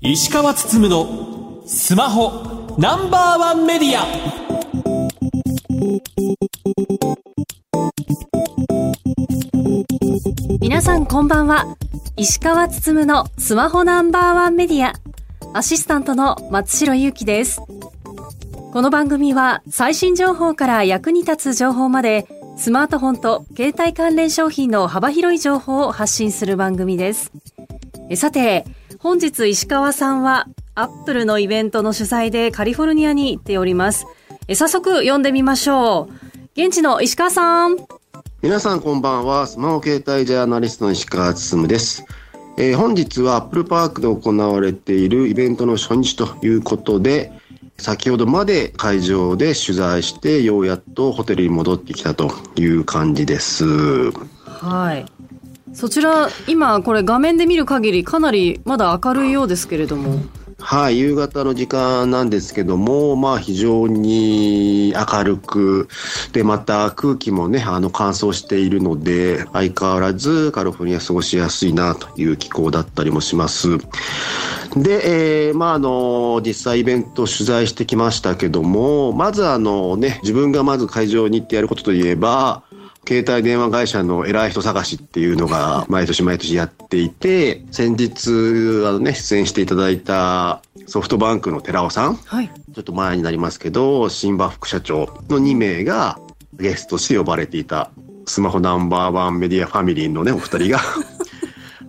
石川つつむのスマホナンバーワンメディア。皆さんこんばんは。石川つつむのスマホナンバーワンメディア。アシスタントの松代ゆうきです。この番組は最新情報から役に立つ情報までスマートフォンと携帯関連商品の幅広い情報を発信する番組です。さて本日石川さんはアップルのイベントの主催でカリフォルニアに行っております。早速読んでみましょう。現地の石川さん。皆さんこんばんは。スマホ携帯ジャーナリストの石川進です。えー、本日はアップルパークで行われているイベントの初日ということで、先ほどまで会場で取材してようやっとホテルに戻ってきたという感じです。はい。そちら今これ画面で見る限りかなりまだ明るいようですけれども。はい、夕方の時間なんですけども、まあ非常に明るく、で、また空気もね、あの乾燥しているので、相変わらずカリフォルニア過ごしやすいなという気候だったりもします。で、えー、まああの、実際イベント取材してきましたけども、まずあのね、自分がまず会場に行ってやることといえば、携帯電話会社の偉い人探しっていうのが 毎年毎年やっていて、先日、あのね、出演していただいたソフトバンクの寺尾さん、はい、ちょっと前になりますけど、新馬副社長の2名がゲストとして呼ばれていた、スマホナンバーワンメディアファミリーのね、お二人が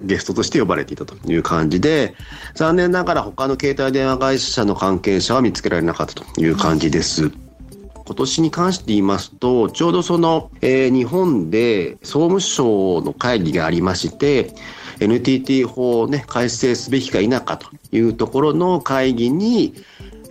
ゲストとして呼ばれていたという感じで、残念ながら他の携帯電話会社の関係者は見つけられなかったという感じです。今年に関して言いますと、ちょうどその、えー、日本で総務省の会議がありまして、NTT 法をね、改正すべきか否かというところの会議に、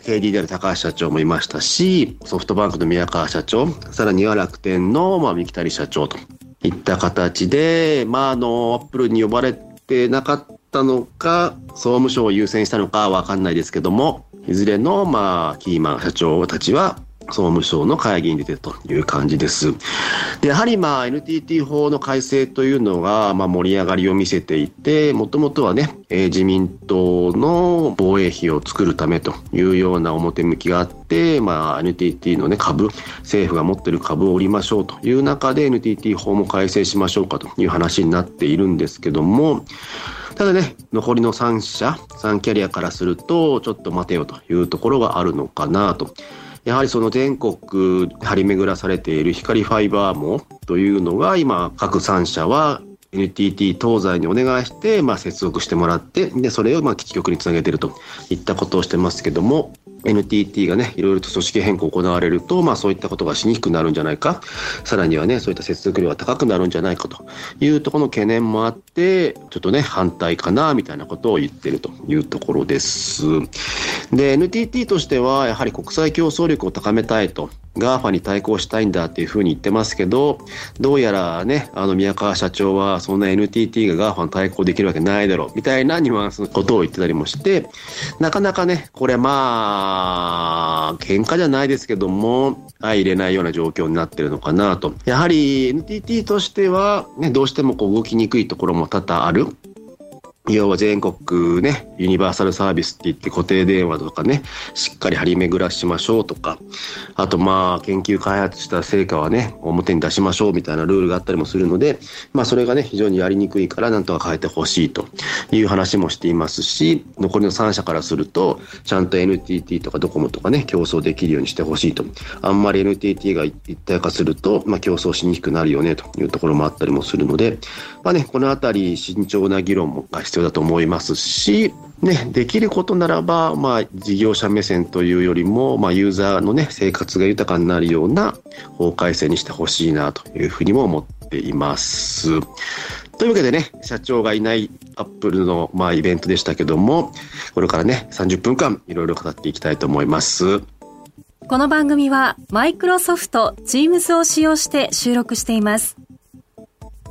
KD である高橋社長もいましたし、ソフトバンクの宮川社長、さらには楽天の、まあ、三木谷社長といった形で、まあ、あの、アップルに呼ばれてなかったのか、総務省を優先したのかわかんないですけども、いずれの、まあ、キーマン社長たちは、総務省の会議に出てるという感じです。で、やはりまあ NTT 法の改正というのがまあ盛り上がりを見せていて、もともとはね、えー、自民党の防衛費を作るためというような表向きがあって、まあ NTT のね株、政府が持っている株を売りましょうという中で NTT 法も改正しましょうかという話になっているんですけども、ただね、残りの3社、3キャリアからすると、ちょっと待てよというところがあるのかなと。やはりその全国張り巡らされている光ファイバー網というのが今各3社は NTT 東西にお願いして、まあ、接続してもらって、で、それをまあ基地局につなげているといったことをしてますけども、NTT がね、いろいろと組織変更行われると、まあそういったことがしにくくなるんじゃないか、さらにはね、そういった接続量が高くなるんじゃないかというところの懸念もあって、ちょっとね、反対かな、みたいなことを言ってるというところです。で、NTT としては、やはり国際競争力を高めたいと GAFA に対抗したいんだっていうふうに言ってますけど、どうやらね、あの宮川社長はそんな NTT が GAFA に対抗できるわけないだろう、みたいなニュアンスのことを言ってたりもして、なかなかね、これまあ、喧嘩じゃないですけども、相入れないような状況になってるのかなと。やはり NTT としては、ね、どうしてもこう動きにくいところも多々ある。要は全国ね、ユニバーサルサービスって言って固定電話とかね、しっかり張り巡らしましょうとか、あとまあ研究開発した成果はね、表に出しましょうみたいなルールがあったりもするので、まあそれがね、非常にやりにくいからなんとか変えてほしいという話もしていますし、残りの3社からすると、ちゃんと NTT とかドコモとかね、競争できるようにしてほしいと。あんまり NTT が一体化すると、まあ競争しにくくなるよねというところもあったりもするので、まあね、このあたり慎重な議論も必要だと思いますし、ね、できることならば、まあ、事業者目線というよりも、まあ、ユーザーのね、生活が豊かになるような法改正にしてほしいなというふうにも思っています。というわけでね、社長がいないアップルの、まあ、イベントでしたけども、これからね、30分間いろいろ語っていきたいと思います。この番組は、マイクロソフト Teams を使用して収録しています。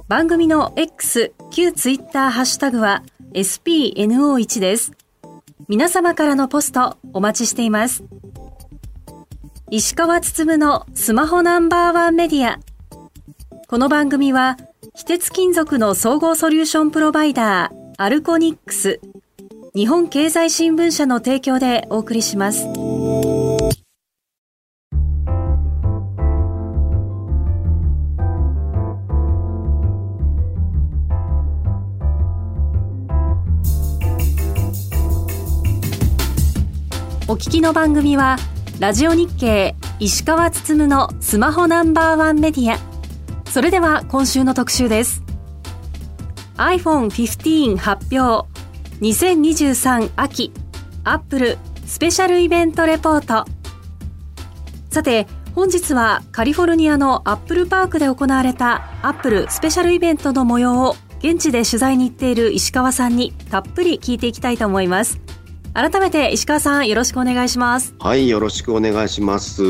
番組の X、旧 Twitter ハッシュタグは SPNO1 です。皆様からのポストお待ちしています。石川つつむのスマホナンバーワンメディア。この番組は、非鉄金属の総合ソリューションプロバイダー、アルコニックス、日本経済新聞社の提供でお送りします。聞きの番組は、ラジオ日経石川つつむのスマホナンバーワンメディア。それでは今週の特集です。iPhone 15発表2023秋アップルスペシャルイベントレポートさて本日はカリフォルニアのアップルパークで行われたアップルスペシャルイベントの模様を現地で取材に行っている石川さんにたっぷり聞いていきたいと思います改めて石川さんよろしくお願いしますはいよろしくお願いします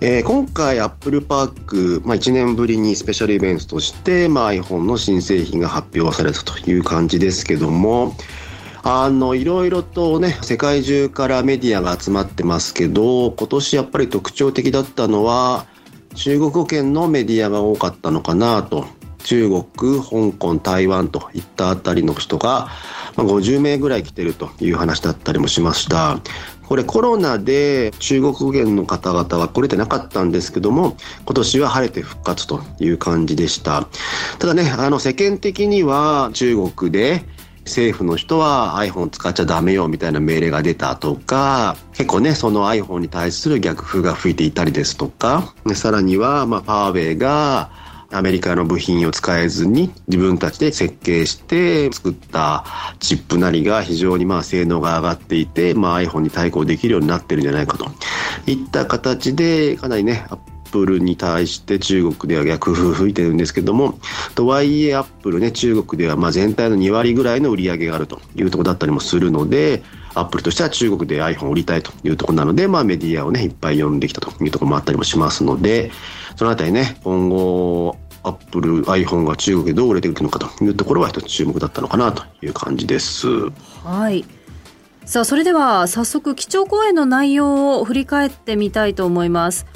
えー、今回、アップルパーク、まあ、1年ぶりにスペシャルイベントとして、まあ、iPhone の新製品が発表されたという感じですけども、あの、いろいろとね、世界中からメディアが集まってますけど、今年やっぱり特徴的だったのは、中国語圏のメディアが多かったのかなと。中国、香港、台湾といったあたりの人が、まあ、50名ぐらい来てるという話だったりもしました。これコロナで中国圏の方々は来れてなかったんですけども、今年は晴れて復活という感じでした。ただね、あの世間的には中国で政府の人は iPhone 使っちゃダメよみたいな命令が出たとか、結構ね、その iPhone に対する逆風が吹いていたりですとか、さらには、まあ、パーウェイがアメリカの部品を使えずに自分たちで設計して作ったチップなりが非常にまあ性能が上がっていて、まあ、iPhone に対抗できるようになってるんじゃないかと。いった形でかなりねアップルに対して中国では逆風吹いてるんですけどもとはいえアップルね中国ではまあ全体の2割ぐらいの売り上げがあるというとこだったりもするのでアップルとしては中国で iPhone を売りたいというとこなので、まあ、メディアをねいっぱい呼んできたというとこもあったりもしますのでそのあたりね今後アップル iPhone が中国でどう売れていくのかというところは一つ注目だったのかなという感じです。はい。さあそれでは早速基調講演の内容を振り返ってみたいと思います。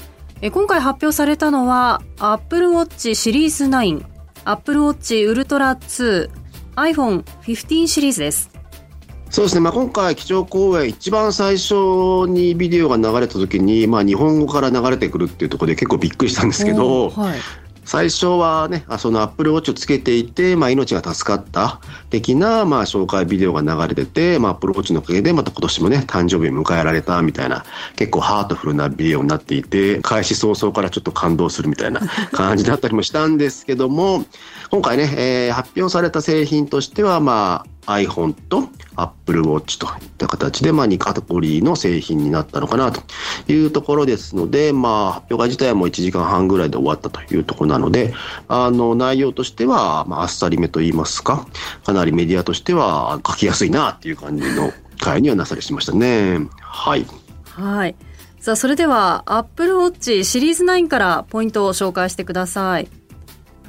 え今回発表されたのは Apple Watch シリーズ9 Apple Watch Ultra 2 iPhone 15シリーズです。そうですね、まあ、今回、基調講演、一番最初にビデオが流れた時に、まあ、日本語から流れてくるっていうところで結構びっくりしたんですけど、はい、最初はね、そのアップルウォッチをつけていて、まあ、命が助かった。的な、まあ、紹介ビデオが流れてて、まあ、アップルウォッチのおかげで、また今年もね、誕生日を迎えられたみたいな、結構ハートフルなビデオになっていて、開始早々からちょっと感動するみたいな 感じだったりもしたんですけども、今回ね、えー、発表された製品としては、まあ、iPhone と Apple Watch といった形で、まあ、2カテゴリーの製品になったのかなというところですので、まあ、発表会自体はも1時間半ぐらいで終わったというところなので、あの、内容としては、まあ、っさりめと言いますか、かなりメディアとしては書きやすいなっていう感じの回にはなされしましたね。はい。はい。さあ、それでは Apple Watch シリーズ9からポイントを紹介してください。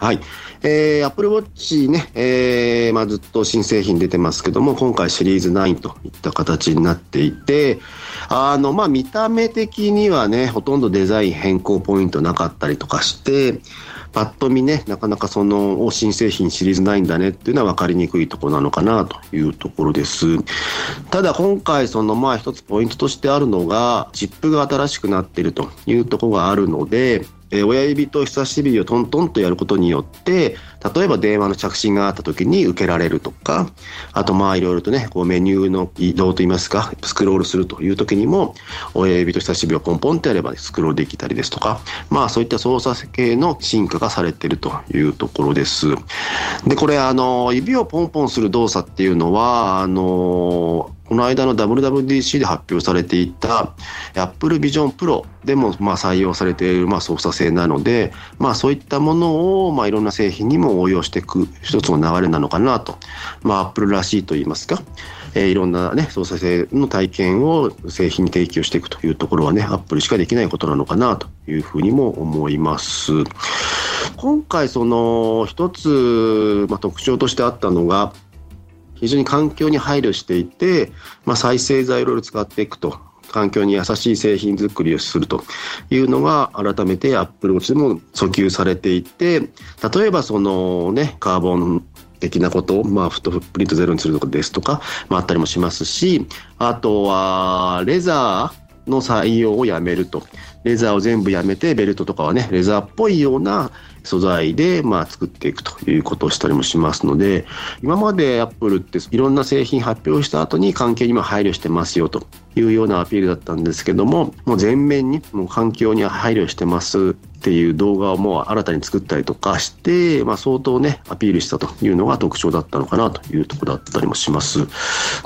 はい。えー、Apple Watch ね、えー、まあずっと新製品出てますけども、今回シリーズ9といった形になっていて、あの、まあ見た目的にはね、ほとんどデザイン変更ポイントなかったりとかして、パッと見ね、なかなかその新製品シリーズ9だねっていうのは分かりにくいところなのかなというところです。ただ今回そのまあ一つポイントとしてあるのが、チップが新しくなっているというところがあるので、え、親指と人差し指をトントンとやることによって例えば電話の着信があった時に受けられるとかあとまあいろいろとねこうメニューの移動といいますかスクロールするという時にも親指と人差し指をポンポンってやればスクロールできたりですとかまあそういった操作系の進化がされているというところです。でこれあの指をポンポンする動作っていうのはあのこの間の WWDC で発表されていた Apple Vision Pro でもまあ採用されているまあ操作性なので、まあ、そういったものをまあいろんな製品にも応用していく一つの流れなのかなと、まあ、Apple らしいといいますか、えー、いろんな、ね、操作性の体験を製品に提供していくというところはね Apple しかできないことなのかなというふうにも思います。今回その一つ、まあ、特徴としてあったのが非常に環境に配慮していて、まあ、再生材料を使っていくと。環境に優しい製品作りをするというのが改めてアップルウォッチでも訴求されていて例えばそのねカーボン的なことを、まあ、フットプリントゼロにするとかですとか、まあ、あったりもしますしあとはレザーの採用をやめると。レザーを全部やめてベルトとかはねレザーっぽいような素材で、まあ、作っていくということをしたりもしますので今までアップルっていろんな製品発表した後に関係にも配慮してますよと。いうようなアピールだったんですけどももう全面にもう環境には配慮してますっていう動画をもう新たに作ったりとかして、まあ、相当ねアピールしたというのが特徴だったのかなというとこだったりもします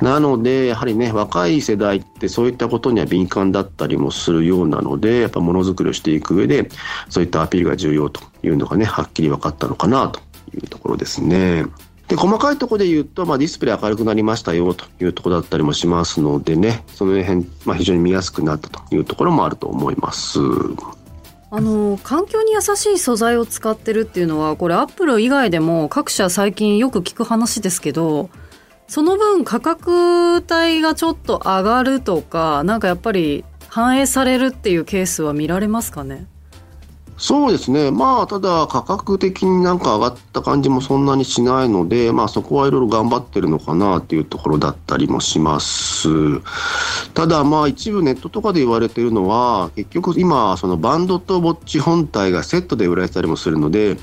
なのでやはりね若い世代ってそういったことには敏感だったりもするようなのでやっぱものづくりをしていく上でそういったアピールが重要というのがねはっきり分かったのかなというところですね。で細かいところで言うと、まあ、ディスプレイ明るくなりましたよというところだったりもしますのでねその辺、まあ、非常に見やすくなったというところもあると思います。あの環境に優しい素材を使ってるっていうのはこれアップル以外でも各社最近よく聞く話ですけどその分価格帯がちょっと上がるとかなんかやっぱり反映されるっていうケースは見られますかね？そうですね、まあ、ただ価格的になんか上がった感じもそんなにしないので、まあ、そこはいろいろ頑張ってるのかなっていうところだったりもします。ただ、まあ、一部ネットとかで言われてるのは、結局今、そのバンドとウォッチ本体がセットで売られたりもするので、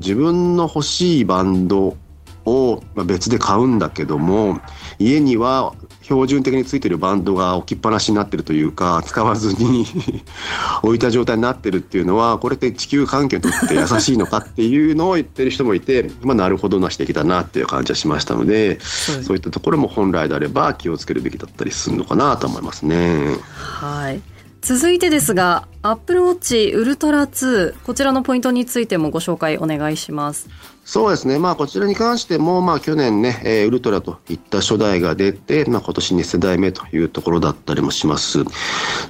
自分の欲しいバンドを別で買うんだけども家には標準的についてるバンドが置きっぱなしになってるというか使わずに 置いた状態になってるっていうのはこれって地球環境にとって優しいのかっていうのを言ってる人もいて、まあ、なるほどな指摘だなっていう感じはしましたので、そういったところも本来であれば気をつけるべきだったりするのかなと思いますね。はい続いてですが、Apple Watch Ultra 2、こちらのポイントについてもご紹介お願いします。そうですね、まあ、こちらに関しても、まあ、去年ね、えー、ウルトラといった初代が出て、まあ、今年2世代目というところだったりもします。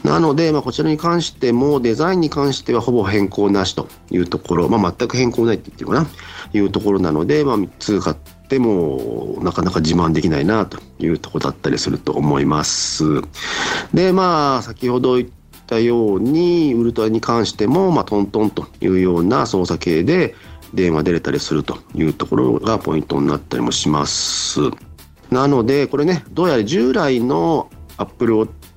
なので、まあ、こちらに関しても、デザインに関してはほぼ変更なしというところ、まあ、全く変更ないって言ってるかな、いうところなので、まあ、3つ買っても、なかなか自慢できないなというところだったりすると思います。で、まあ、先ほど言ったようにウルトラに関しても、まあ、トントンというような操作系で電話出れたりするというところがポイントになったりもします。なのでこれねどうやら従来の Apple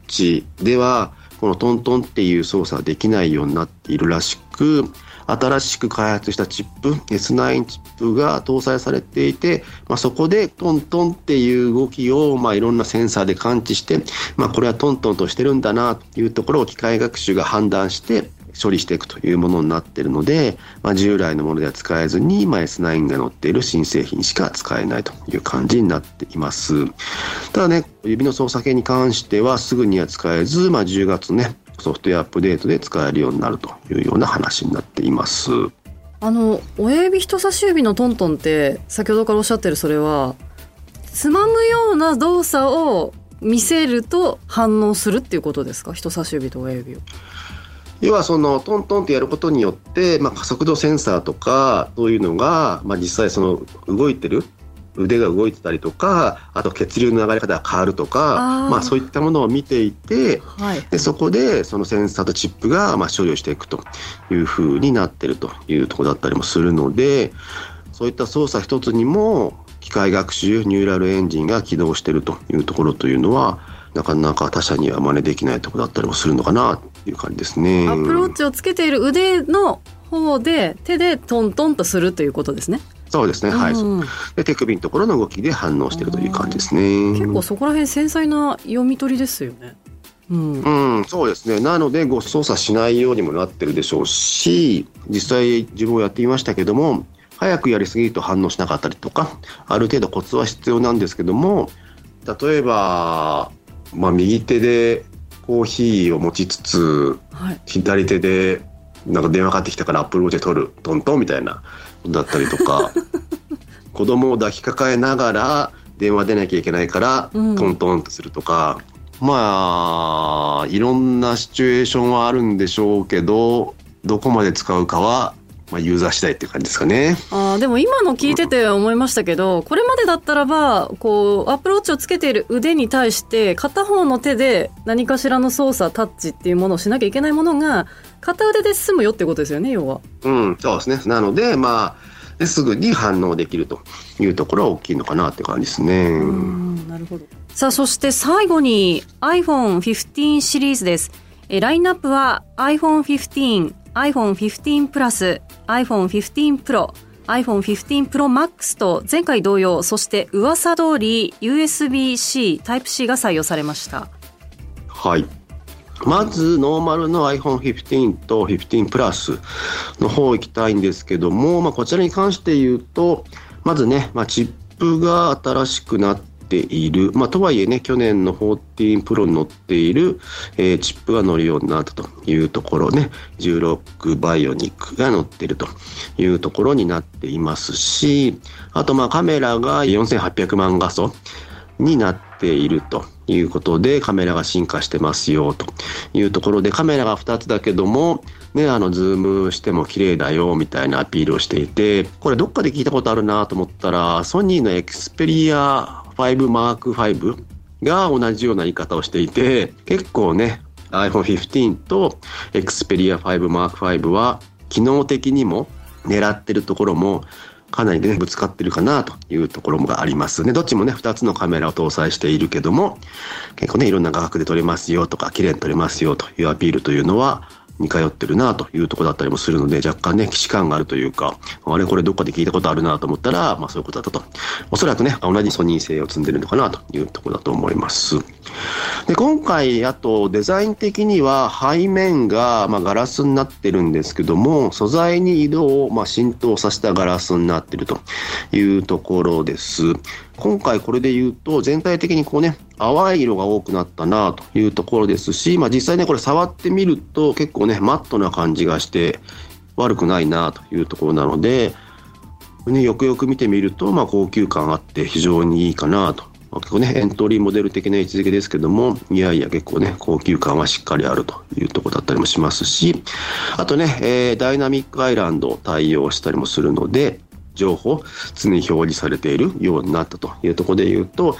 Watch ではこのトントンっていう操作はできないようになっているらしく新しく開発したチップ S9 チップが搭載されていて、まあ、そこでトントンっていう動きを、まあ、いろんなセンサーで感知して、まあ、これはトントンとしてるんだなというところを機械学習が判断して処理していくというものになっているので、まあ、従来のものでは使えずに、まあ、S9 が載っている新製品しか使えないという感じになっています。ただね、指の操作系に関してはすぐには使えず、まあ、10月ね、ソフトウェアアップデートで使えるようになるというような話になっています。あの親指人差し指のトントンって先ほどからおっしゃってるそれはつまむような動作を見せると反応するっていうことですか？人差し指と親指を。要はそのトントンってやることによって、まあ、加速度センサーとかそういうのが、まあ、実際その動いてる腕が動いてたりとかあと血流の流れ方が変わるとかまあ、そういったものを見ていて、はい、でそこでそのセンサーとチップがまあ処理をしていくというふうになってるというところだったりもするのでそういった操作一つにも機械学習ニューラルエンジンが起動しているというところというのはなかなか他社には真似できないところだったりもするのかなっていう感じですね。アプローチをつけている腕の方で手でトントンとするということですね。そうですね、はい、で手首のところの動きで反応しているという感じですね。結構そこら辺繊細な読み取りですよね。うん、うん、そうですね。なので、ご操作しないようにもなってるでしょうし、実際自分もやってみましたけども、早くやりすぎると反応しなかったりとか、ある程度コツは必要なんですけども、例えば、まあ、右手でコーヒーを持ちつつ、はい、左手でなんか電話かかってきたからアップルウォッチで取るトントンみたいなだったりとか 子供を抱きかかえながら電話出なきゃいけないから、トントンとするとかまあいろんなシチュエーションはあるんでしょうけどどこまで使うかはまあ、ユーザー次第っていう感じですかね。あでも今の聞いてて思いましたけど、これまでだったらば、こう、アップローチをつけている腕に対して、片方の手で何かしらの操作、タッチっていうものをしなきゃいけないものが、片腕で済むよってことですよね、要は。うん、そうですね。なので、まあ、すぐに反応できるというところは大きいのかなって感じですね。なるほど。さあ、そして最後に iPhone 15シリーズです。えラインナップは iPhone 15、iPhone 15 Plus、iPhone 15 Pro、iPhone 15 Pro Max と前回同様、そして噂通り USB-C、Type-C が採用されました。はい。まず、ノーマルの iPhone 15と15 Plus の方行きたいんですけども、まあ、こちらに関して言うと、まずね、まあ、チップが新しくなっている、まあ、とはいえね、去年の14 Pro に乗っている、えー、チップが乗るようになったというところね、16 Bionic が乗っているというところになっていますし、あとまあカメラが4800万画素になっていると。いうことで、カメラが進化してますよというところで、カメラが2つだけども、ね、あの、ズームしても綺麗だよみたいなアピールをしていて、これどっかで聞いたことあるなと思ったら、ソニーのエクスペリア5 Mark 5が同じような言い方をしていて、結構ね、iPhone 15と Xperia 5 Mark 5は機能的にも狙ってるところもかなりね、ぶつかってるかなというところもありますね。どっちもね、2つのカメラを搭載しているけども、結構ね、いろんな画角で撮れますよとか、綺麗に撮れますよというアピールというのは、似通ってるなというところだったりもするので、若干ね、既視感があるというか、あれこれどっかで聞いたことあるなと思ったら、まあそういうことだったと。おそらくね、同じソニー製を積んでるのかなというところだと思います。で、今回、あとデザイン的には背面が、まあ、ガラスになってるんですけども、素材に色を、まあ、浸透させたガラスになってるというところです。今回これで言うと、全体的にこうね、淡い色が多くなったなというところですし、まあ実際ね、これ触ってみると結構ね、マットな感じがして悪くないなというところなので、ね、よくよく見てみると、まあ高級感あって非常にいいかなとま。結構ね、エントリーモデル的な位置づけですけども、いやいや結構ね、高級感はしっかりあるというとこだったりもしますし、あとね、えー、ダイナミックアイランド対応したりもするので、情報、常に表示されているようになったというところで言うと、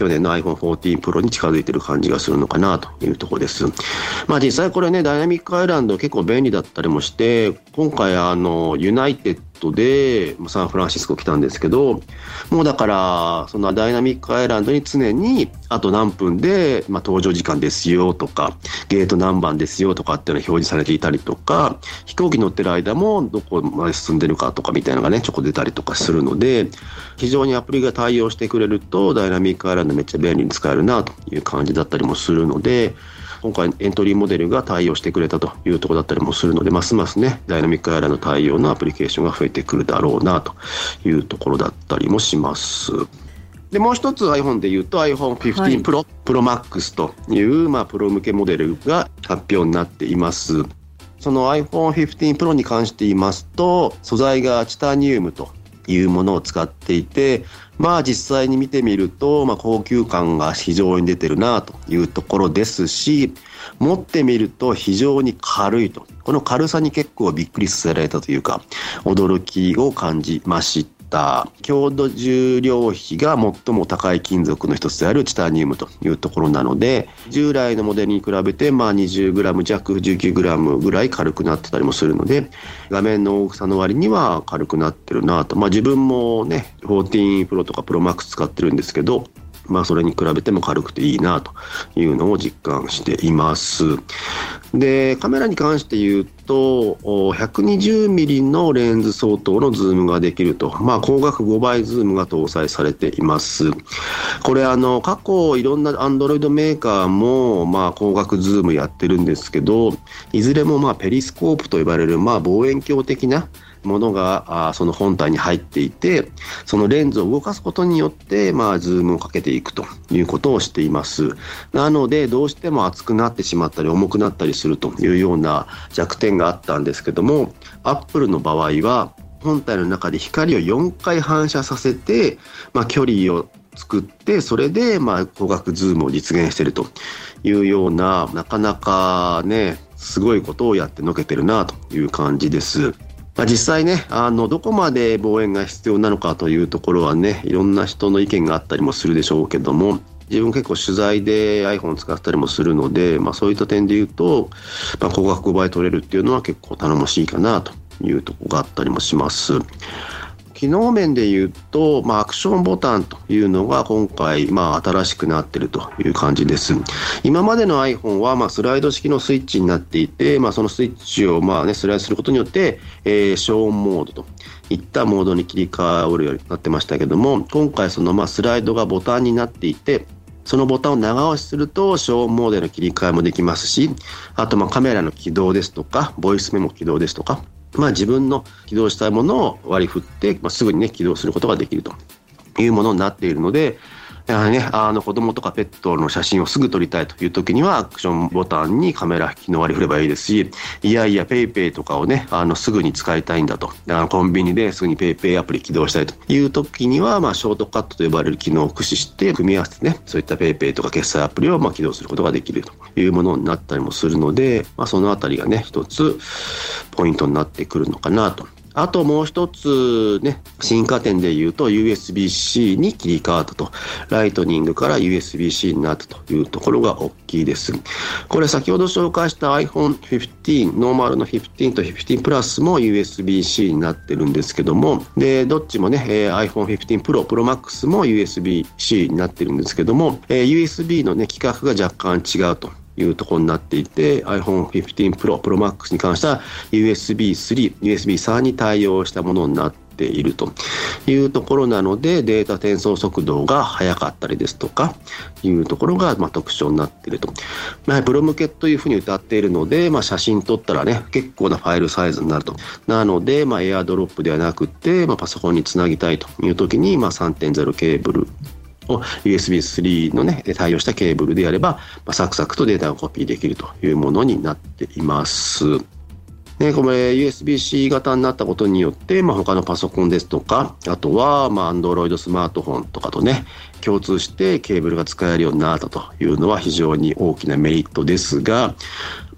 去年の iPhone 14 Pro に近づいている感じがするのかなというところです。まあ実際これね、ダイナミックアイランド結構便利だったりもして、今回あの、ユナイテッドでサンフランシスコ来たんですけど、もうだから、そのダイナミックアイランドに常に、あと何分で、ま、搭乗時間ですよとか、ゲート何番ですよとかっていうのが表示されていたりとか、飛行機乗ってる間もどこまで進んでるかとかみたいなのがね、ちょこ出たりとかするので、非常にアプリが対応してくれると、ダイナミックアイランドめっちゃ便利に使えるなという感じだったりもするので、今回エントリーモデルが対応してくれたというところだったりもするので、ますますね、ダイナミックアイランド対応のアプリケーションが増えてくるだろうなというところだったりもします。で、もう一つ iPhone で言うと iPhone 15 Pro、はい、Pro Max という、まあ、プロ向けモデルが発表になっています。その iPhone 15 Pro に関して言いますと、素材がチタニウムというものを使っていて、まあ実際に見てみると、まあ高級感が非常に出てるなというところですし、持ってみると非常に軽いと。この軽さに結構びっくりさせられたというか、驚きを感じました。った強度重量比が最も高い金属の一つであるチタニウムというところなので従来のモデルに比べてまあ 20g 弱 19g ぐらい軽くなってたりもするので画面の大きさの割には軽くなってるなとまあ自分もね14 Pro とか Pro Max 使ってるんですけどまあ、それに比べても軽くていいなというのを実感しています。で、カメラに関して言うと、120ミリのレンズ相当のズームができると、まあ、光学5倍ズームが搭載されています。これ、あの、過去いろんなアンドロイドメーカーも、まあ、光学ズームやってるんですけど、いずれも、まあ、ペリスコープと呼ばれる、まあ、望遠鏡的な、ものがあその本体に入っていてそのレンズを動かすことによって、まあ、ズームをかけていくということをしていますなのでどうしても厚くなってしまったり重くなったりするというような弱点があったんですけどもアップルの場合は本体の中で光を4回反射させて、まあ、距離を作ってそれでまあ光学ズームを実現しているというようななかなかねすごいことをやってのけてるなという感じです。まあ、実際ねあのどこまで望遠が必要なのかというところはねいろんな人の意見があったりもするでしょうけども自分結構取材で iPhone 使ったりもするので、まあ、そういった点で言うと、まあ、高額5倍取れるっていうのは結構頼もしいかなというとこがあったりもします。機能面で言うと、まあ、アクションボタンというのが今回、まあ、新しくなっているという感じです。今までの iPhone は、まあ、スライド式のスイッチになっていて、まあ、そのスイッチを、まあね、スライドすることによって、えー、消音モードといったモードに切り替わるようになってましたけども、今回その、まあ、スライドがボタンになっていて、そのボタンを長押しすると消音モードへの切り替えもできますし、あとまあカメラの起動ですとか、ボイスメモ起動ですとか、まあ、自分の起動したいものを割り振って、まあ、すぐにね起動することができるというものになっているのでやはりね、あの子供とかペットの写真をすぐ撮りたいという時にはアクションボタンにカメラ機能割り振ればいいですし、いやいや PayPay とかをね、あのすぐに使いたいんだと。あのコンビニですぐに PayPay アプリ起動したいという時には、まあショートカットと呼ばれる機能を駆使して組み合わせてね、そういった PayPay とか決済アプリをまあ起動することができるというものになったりもするので、まあそのあたりがね、一つポイントになってくるのかなとあともう一つね、進化点で言うと USB-C に切り替わったと。ライトニングから USB-C になったというところが大きいです。これ先ほど紹介した iPhone 15、ノーマルの15と15プラスも USB-C になってるんですけども、で、どっちもね、え iPhone 15 Pro、Pro Max も USB-C になってるんですけども、え USB のね、規格が若干違うと。いうところになっていて iPhone 15 Pro、Pro Max に関しては USB3、USB3 に対応したものになっているというところなのでデータ転送速度が速かったりですとかいうところがまあ特徴になっていると、まあ、プロ向けというふうに歌っているので、まあ、写真撮ったらね結構なファイルサイズになると。なので、まあ、エアドロップではなくて、まあ、パソコンにつなぎたいという時に、ま、3.0ケーブルを USB3 のね、対応したケーブルでやれば、まあ、サクサクとデータをコピーできるというものになっています。ね、これ USB-C 型になったことによって、まあ、他のパソコンですとか、あとは、まあ、Android スマートフォンとかとね、共通してケーブルが使えるようになったというのは非常に大きなメリットですが、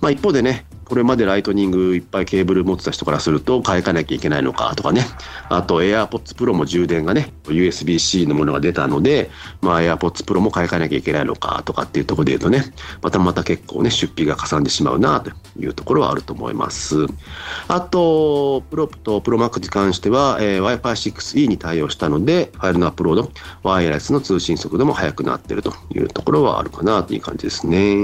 まあ、一方でね、これまでライトニングいっぱいケーブル持ってた人からすると買い替えなきゃいけないのかとかね。あと AirPods Pro も充電がね、USB-C のものが出たので、まあ AirPods Pro も買い替えなきゃいけないのかとかっていうところで言うとね、またまた結構ね、出費がかさんでしまうなというところはあると思います。あと、プロと Pro Max に関しては、えー、Wi-Fi 6E に対応したので、ファイルのアップロード、ワイヤレスの通信速度も速くなってるというところはあるかなという感じですね。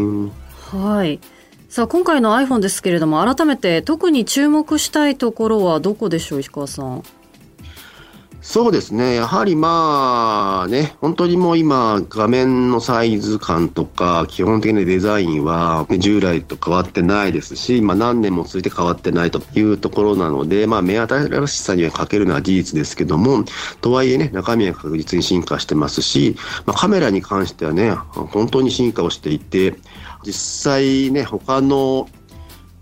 はい。さあ今回の iPhone ですけれども改めて特に注目したいところはどこでしょう石川さん？そうですね。やはりまあね、本当にもう今画面のサイズ感とか基本的なデザインは、従来と変わってないですし、まあ何年も続いて変わってないというところなので、まあ目新しさには欠けるのは事実ですけども、とはいえね、中身は確実に進化してますし、まあカメラに関してはね、本当に進化をしていて、実際ね、他の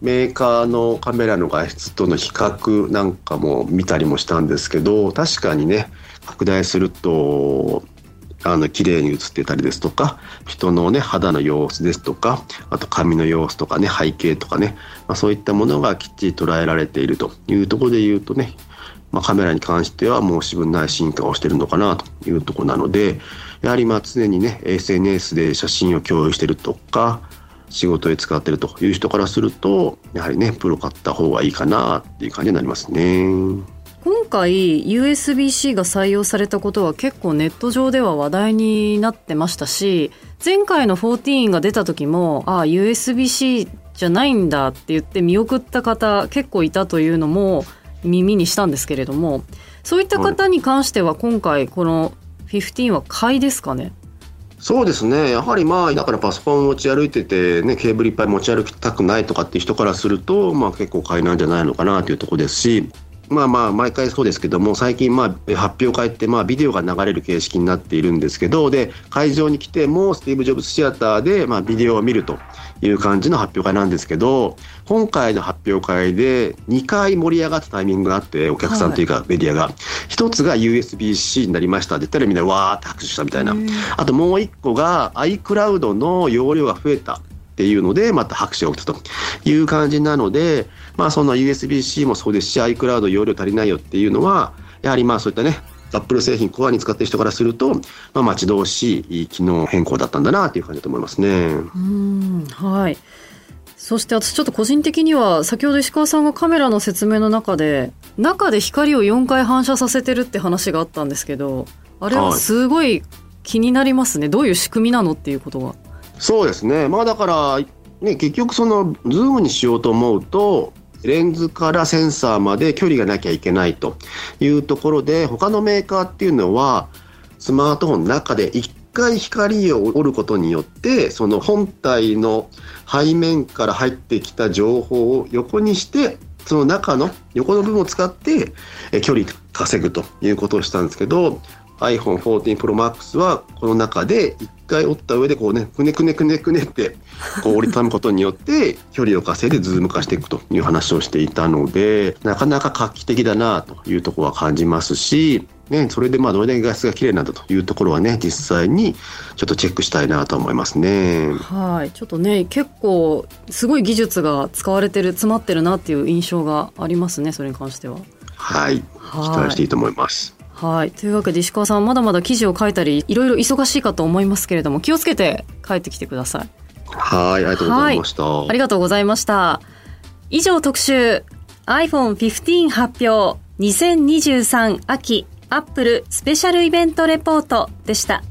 メーカーのカメラの画質との比較なんかも見たりもしたんですけど、確かにね、拡大すると、あの綺麗に映ってたりですとか人のね肌の様子ですとかあと髪の様子とかね背景とかね、まあ、そういったものがきっちり捉えられているというところで言うとね、まあ、カメラに関しては申し分ない進化をしてるのかなというところなのでやはりまあ常にね SNS で写真を共有してるとか仕事で使ってるという人からするとやはりねプロ買った方がいいかなっていう感じになりますね。今回 USB-C が採用されたことは結構ネット上では話題になってましたし前回の14が出た時もああ USB-C じゃないんだって言って見送った方結構いたというのも耳にしたんですけれどもそういった方に関しては今回この15は買いですかね？そうですね、やはりまあ、だからパソコン持ち歩いてて、ね、ケーブルいっぱい持ち歩きたくないとかっていう人からすると、まあ、結構買いなんじゃないのかなというところですし、まあまあ毎回そうですけども最近まあ発表会ってまあビデオが流れる形式になっているんですけどで会場に来てもスティーブ・ジョブズシアターでまあビデオを見るという感じの発表会なんですけど今回の発表会で2回盛り上がったタイミングがあってお客さんというかメディアが、1つが USB-C になりましたって言ったらみんなわーって拍手したみたいな。あともう1個が iCloud の容量が増えた。っていうのでまた拍手が起きたと。いう感じなのでまあその USB-C もそうですし iCloud 容量足りないよっていうのはやはりまあそういったねアップル製品コアに使ってる人からすると、まあ、待ち遠しい機能変更だったんだなという感じだと思いますね。うんはいそして私ちょっと個人的には先ほど石川さんがカメラの説明の中で中で光を4回反射させてるって話があったんですけどあれはすごい気になりますね、はい、どういう仕組みなのっていうことは。そうですね。まあだからね結局そのズームにしようと思うとレンズからセンサーまで距離がなきゃいけないというところで他のメーカーっていうのはスマートフォンの中で1回光を折ることによってその本体の背面から入ってきた情報を横にしてその中の横の部分を使って距離稼ぐということをしたんですけど iPhone14 Pro Max はこの中で一回折った上でこうねくねくねくねくねってこう折りたむことによって距離を稼いでズーム化していくという話をしていたのでなかなか画期的だなというところは感じますしね、それでまあどれだけ画質が綺麗なんだというところはね実際にちょっとチェックしたいなと思いますね。はいちょっとね結構すごい技術が使われてる詰まってるなっていう印象がありますねそれに関しては。はい期待していいと思います。はい。というわけで石川さん、まだまだ記事を書いたり、いろいろ忙しいかと思いますけれども、気をつけて帰ってきてください。はい、ありがとうございました。ありがとうございました。以上特集、iPhone 15発表2023秋アップルスペシャルイベントレポートでした。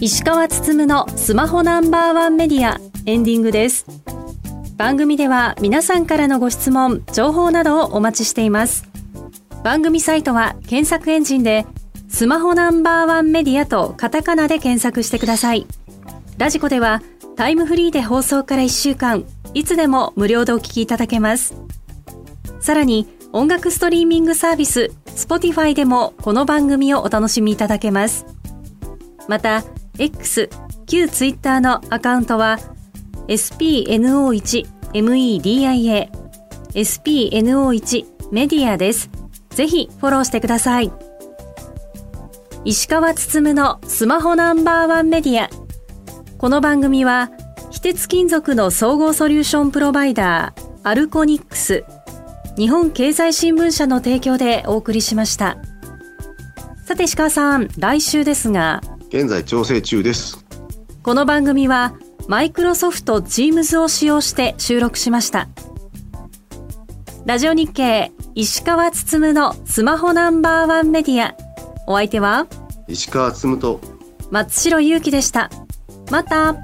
石川つつむのスマホナンバーワンメディアエンディングです番組では皆さんからのご質問情報などをお待ちしています番組サイトは検索エンジンでスマホナンバーワンメディアとカタカナで検索してくださいラジコではタイムフリーで放送から1週間いつでも無料でお聞きいただけますさらに音楽ストリーミングサービス Spotify でもこの番組をお楽しみいただけますまた X、旧 Twitter のアカウントは spno1media、spno1 メディアです。ぜひフォローしてください。石川つつむのスマホナンバーワンメディア。この番組は、非鉄金属の総合ソリューションプロバイダー、アルコニックス、日本経済新聞社の提供でお送りしました。さて石川さん、来週ですが、現在調整中ですこの番組はマイクロソフト Teams を使用して収録しましたラジオ日経石川つつむのスマホナンバーワンメディアお相手は？石川つむと。松代ゆうきでした。また